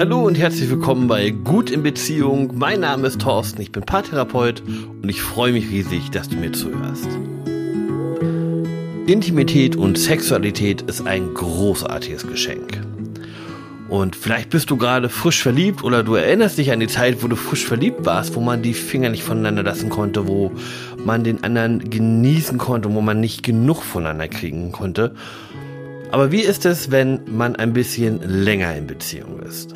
Hallo und herzlich willkommen bei Gut in Beziehung. Mein Name ist Thorsten, ich bin Paartherapeut und ich freue mich riesig, dass du mir zuhörst. Intimität und Sexualität ist ein großartiges Geschenk. Und vielleicht bist du gerade frisch verliebt oder du erinnerst dich an die Zeit, wo du frisch verliebt warst, wo man die Finger nicht voneinander lassen konnte, wo man den anderen genießen konnte, wo man nicht genug voneinander kriegen konnte. Aber wie ist es, wenn man ein bisschen länger in Beziehung ist?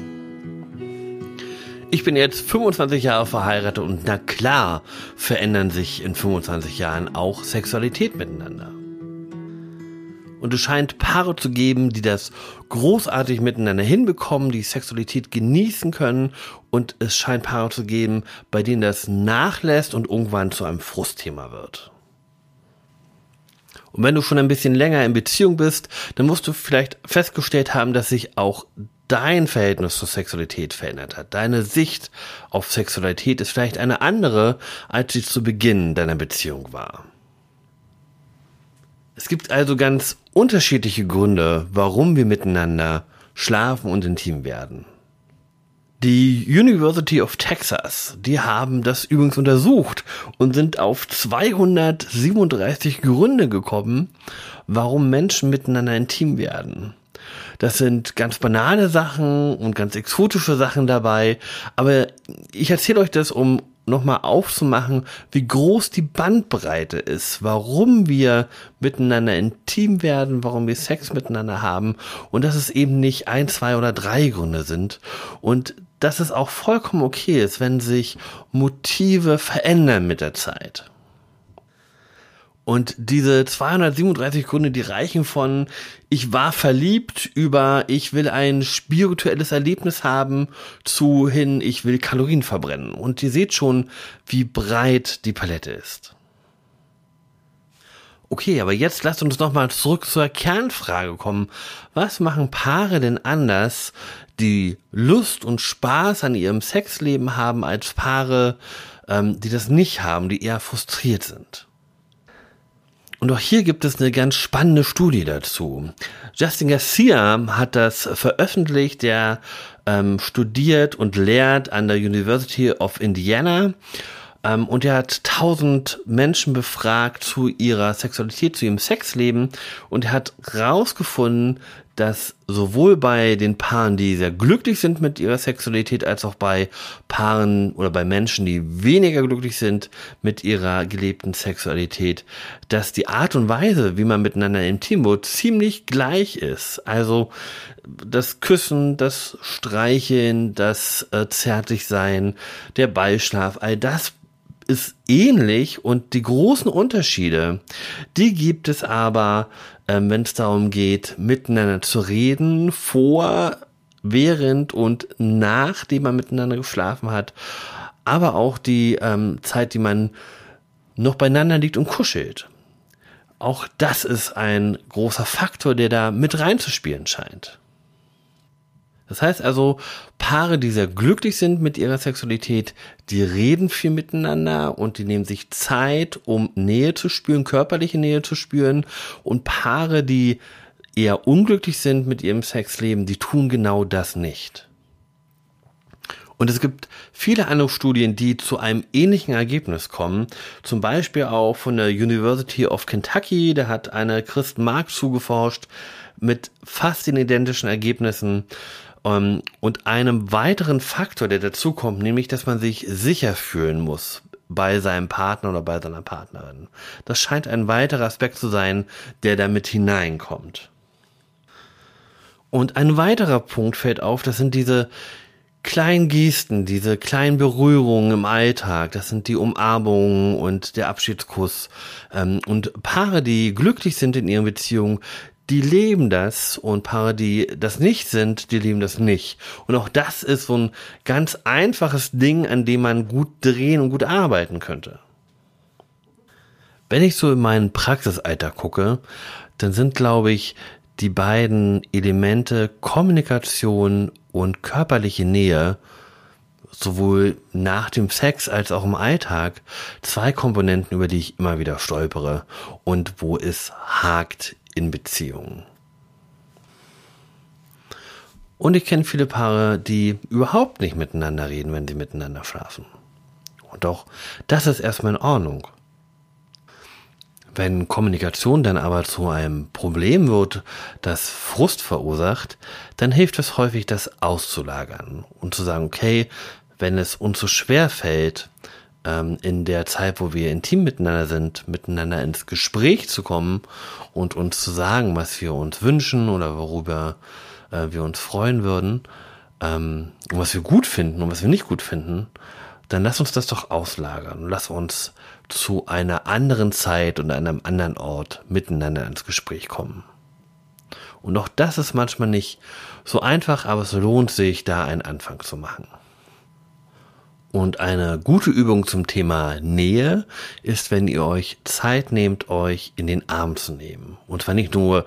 Ich bin jetzt 25 Jahre verheiratet und na klar verändern sich in 25 Jahren auch Sexualität miteinander. Und es scheint Paare zu geben, die das großartig miteinander hinbekommen, die Sexualität genießen können. Und es scheint Paare zu geben, bei denen das nachlässt und irgendwann zu einem Frustthema wird. Und wenn du schon ein bisschen länger in Beziehung bist, dann musst du vielleicht festgestellt haben, dass sich auch dein Verhältnis zur Sexualität verändert hat. Deine Sicht auf Sexualität ist vielleicht eine andere, als sie zu Beginn deiner Beziehung war. Es gibt also ganz unterschiedliche Gründe, warum wir miteinander schlafen und intim werden. Die University of Texas, die haben das übrigens untersucht und sind auf 237 Gründe gekommen, warum Menschen miteinander intim werden. Das sind ganz banale Sachen und ganz exotische Sachen dabei, aber ich erzähle euch das, um nochmal aufzumachen, wie groß die Bandbreite ist, warum wir miteinander intim werden, warum wir Sex miteinander haben und dass es eben nicht ein, zwei oder drei Gründe sind. Und dass es auch vollkommen okay ist, wenn sich Motive verändern mit der Zeit. Und diese 237 Gründe, die reichen von ich war verliebt über ich will ein spirituelles Erlebnis haben zu hin ich will Kalorien verbrennen. Und ihr seht schon, wie breit die Palette ist. Okay, aber jetzt lasst uns nochmal zurück zur Kernfrage kommen. Was machen Paare denn anders, die Lust und Spaß an ihrem Sexleben haben, als Paare, ähm, die das nicht haben, die eher frustriert sind? Und auch hier gibt es eine ganz spannende Studie dazu. Justin Garcia hat das veröffentlicht, der ähm, studiert und lehrt an der University of Indiana. Ähm, und er hat tausend Menschen befragt zu ihrer Sexualität, zu ihrem Sexleben. Und er hat rausgefunden, dass sowohl bei den Paaren, die sehr glücklich sind mit ihrer Sexualität, als auch bei Paaren oder bei Menschen, die weniger glücklich sind mit ihrer gelebten Sexualität, dass die Art und Weise, wie man miteinander intim wird, ziemlich gleich ist. Also das Küssen, das Streicheln, das äh, Zärtlichsein, der Beischlaf, all das ist ähnlich und die großen Unterschiede, die gibt es aber ähm, wenn es darum geht, miteinander zu reden, vor, während und nachdem man miteinander geschlafen hat, aber auch die ähm, Zeit, die man noch beieinander liegt und kuschelt. Auch das ist ein großer Faktor, der da mit reinzuspielen scheint. Das heißt also, Paare, die sehr glücklich sind mit ihrer Sexualität, die reden viel miteinander und die nehmen sich Zeit, um Nähe zu spüren, körperliche Nähe zu spüren. Und Paare, die eher unglücklich sind mit ihrem Sexleben, die tun genau das nicht. Und es gibt viele andere Studien, die zu einem ähnlichen Ergebnis kommen. Zum Beispiel auch von der University of Kentucky. Da hat eine Christ Mark zugeforscht mit fast den identischen Ergebnissen. Ähm, und einem weiteren Faktor, der dazukommt, nämlich, dass man sich sicher fühlen muss bei seinem Partner oder bei seiner Partnerin. Das scheint ein weiterer Aspekt zu sein, der damit hineinkommt. Und ein weiterer Punkt fällt auf, das sind diese kleinen Gesten, diese kleinen Berührungen im Alltag, das sind die Umarmungen und der Abschiedskuss. Ähm, und Paare, die glücklich sind in ihren Beziehungen, die leben das und Paare, die das nicht sind, die leben das nicht. Und auch das ist so ein ganz einfaches Ding, an dem man gut drehen und gut arbeiten könnte. Wenn ich so in meinen Praxisalter gucke, dann sind, glaube ich, die beiden Elemente Kommunikation und körperliche Nähe sowohl nach dem Sex als auch im Alltag zwei Komponenten, über die ich immer wieder stolpere und wo es hakt in Beziehungen. Und ich kenne viele Paare, die überhaupt nicht miteinander reden, wenn sie miteinander schlafen. Und auch das ist erstmal in Ordnung. Wenn Kommunikation dann aber zu einem Problem wird, das Frust verursacht, dann hilft es häufig, das auszulagern und zu sagen, okay, wenn es uns so schwer fällt, ähm, in der Zeit, wo wir intim miteinander sind, miteinander ins Gespräch zu kommen und uns zu sagen, was wir uns wünschen oder worüber äh, wir uns freuen würden, ähm, und was wir gut finden und was wir nicht gut finden, dann lass uns das doch auslagern. Lass uns zu einer anderen Zeit und einem anderen Ort miteinander ins Gespräch kommen. Und auch das ist manchmal nicht so einfach, aber es lohnt sich, da einen Anfang zu machen. Und eine gute Übung zum Thema Nähe ist, wenn ihr euch Zeit nehmt, euch in den Arm zu nehmen. Und zwar nicht nur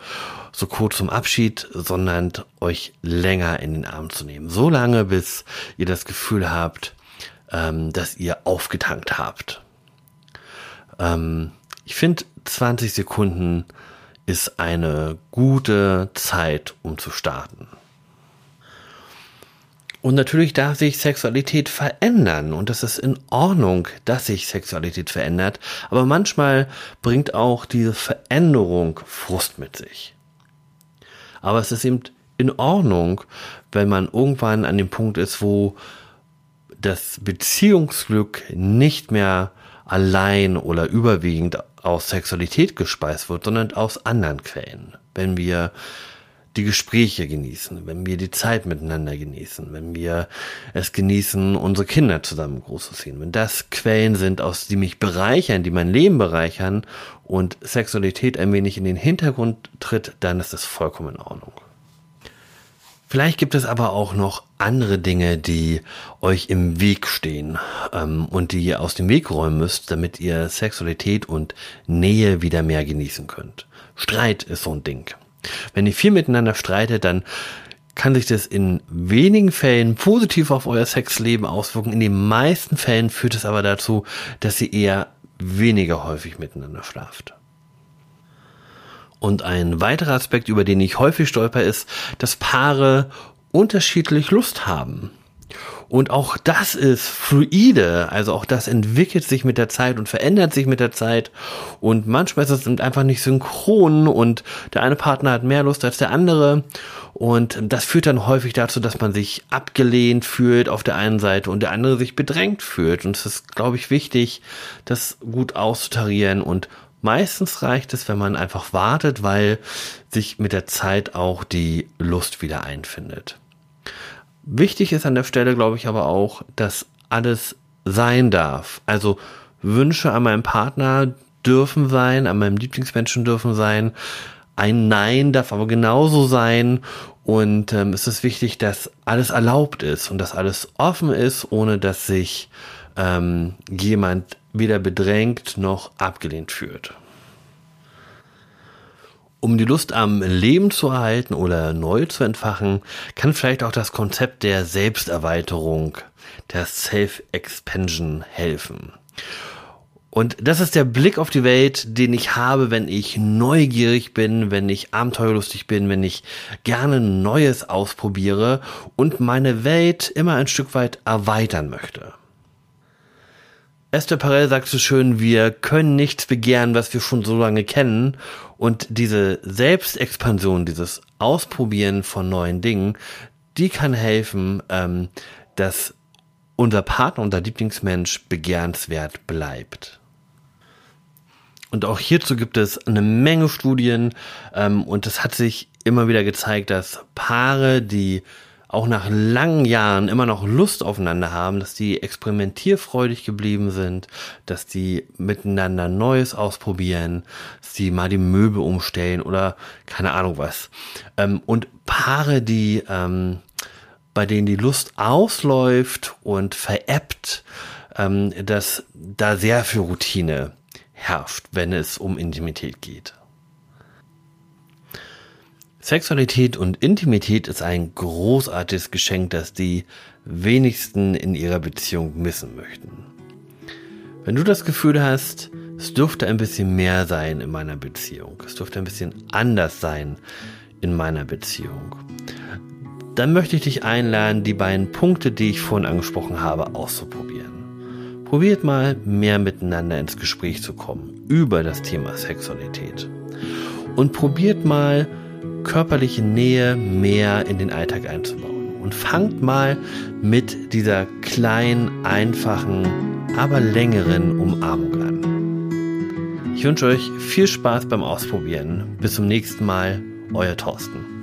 so kurz zum Abschied, sondern euch länger in den Arm zu nehmen. So lange, bis ihr das Gefühl habt, ähm, dass ihr aufgetankt habt. Ähm, ich finde, 20 Sekunden ist eine gute Zeit, um zu starten. Und natürlich darf sich Sexualität verändern und es ist in Ordnung, dass sich Sexualität verändert, aber manchmal bringt auch diese Veränderung Frust mit sich. Aber es ist eben in Ordnung, wenn man irgendwann an dem Punkt ist, wo das Beziehungsglück nicht mehr allein oder überwiegend aus Sexualität gespeist wird, sondern aus anderen Quellen. Wenn wir die Gespräche genießen, wenn wir die Zeit miteinander genießen, wenn wir es genießen, unsere Kinder zusammen großzuziehen, wenn das Quellen sind, aus die mich bereichern, die mein Leben bereichern und Sexualität ein wenig in den Hintergrund tritt, dann ist das vollkommen in Ordnung. Vielleicht gibt es aber auch noch andere Dinge, die euch im Weg stehen ähm, und die ihr aus dem Weg räumen müsst, damit ihr Sexualität und Nähe wieder mehr genießen könnt. Streit ist so ein Ding. Wenn ihr viel miteinander streitet, dann kann sich das in wenigen Fällen positiv auf euer Sexleben auswirken. In den meisten Fällen führt es aber dazu, dass ihr eher weniger häufig miteinander schlaft. Und ein weiterer Aspekt, über den ich häufig stolper, ist, dass Paare unterschiedlich Lust haben. Und auch das ist fluide, also auch das entwickelt sich mit der Zeit und verändert sich mit der Zeit. Und manchmal ist es einfach nicht synchron und der eine Partner hat mehr Lust als der andere. Und das führt dann häufig dazu, dass man sich abgelehnt fühlt auf der einen Seite und der andere sich bedrängt fühlt. Und es ist, glaube ich, wichtig, das gut auszutarieren und Meistens reicht es, wenn man einfach wartet, weil sich mit der Zeit auch die Lust wieder einfindet. Wichtig ist an der Stelle, glaube ich, aber auch, dass alles sein darf. Also Wünsche an meinem Partner dürfen sein, an meinem Lieblingsmenschen dürfen sein. Ein Nein darf aber genauso sein. Und ähm, es ist wichtig, dass alles erlaubt ist und dass alles offen ist, ohne dass sich ähm, jemand weder bedrängt noch abgelehnt fühlt. Um die Lust am Leben zu erhalten oder neu zu entfachen, kann vielleicht auch das Konzept der Selbsterweiterung, der Self-Expansion helfen. Und das ist der Blick auf die Welt, den ich habe, wenn ich neugierig bin, wenn ich abenteuerlustig bin, wenn ich gerne Neues ausprobiere und meine Welt immer ein Stück weit erweitern möchte. Esther Perel sagt so schön, wir können nichts begehren, was wir schon so lange kennen. Und diese Selbstexpansion, dieses Ausprobieren von neuen Dingen, die kann helfen, ähm, dass unser Partner, unser Lieblingsmensch begehrenswert bleibt. Und auch hierzu gibt es eine Menge Studien ähm, und es hat sich immer wieder gezeigt, dass Paare, die auch nach langen Jahren immer noch Lust aufeinander haben, dass die experimentierfreudig geblieben sind, dass die miteinander Neues ausprobieren, dass die mal die Möbel umstellen oder keine Ahnung was. Ähm, und Paare, die ähm, bei denen die Lust ausläuft und veräppt, ähm, dass da sehr viel Routine herrscht, wenn es um Intimität geht. Sexualität und Intimität ist ein großartiges Geschenk, das die wenigsten in ihrer Beziehung missen möchten. Wenn du das Gefühl hast, es dürfte ein bisschen mehr sein in meiner Beziehung, es dürfte ein bisschen anders sein in meiner Beziehung, dann möchte ich dich einladen, die beiden Punkte, die ich vorhin angesprochen habe, auszuprobieren. Probiert mal mehr miteinander ins Gespräch zu kommen über das Thema Sexualität. Und probiert mal körperliche Nähe mehr in den Alltag einzubauen. Und fangt mal mit dieser kleinen, einfachen, aber längeren Umarmung an. Ich wünsche euch viel Spaß beim Ausprobieren. Bis zum nächsten Mal, euer Thorsten.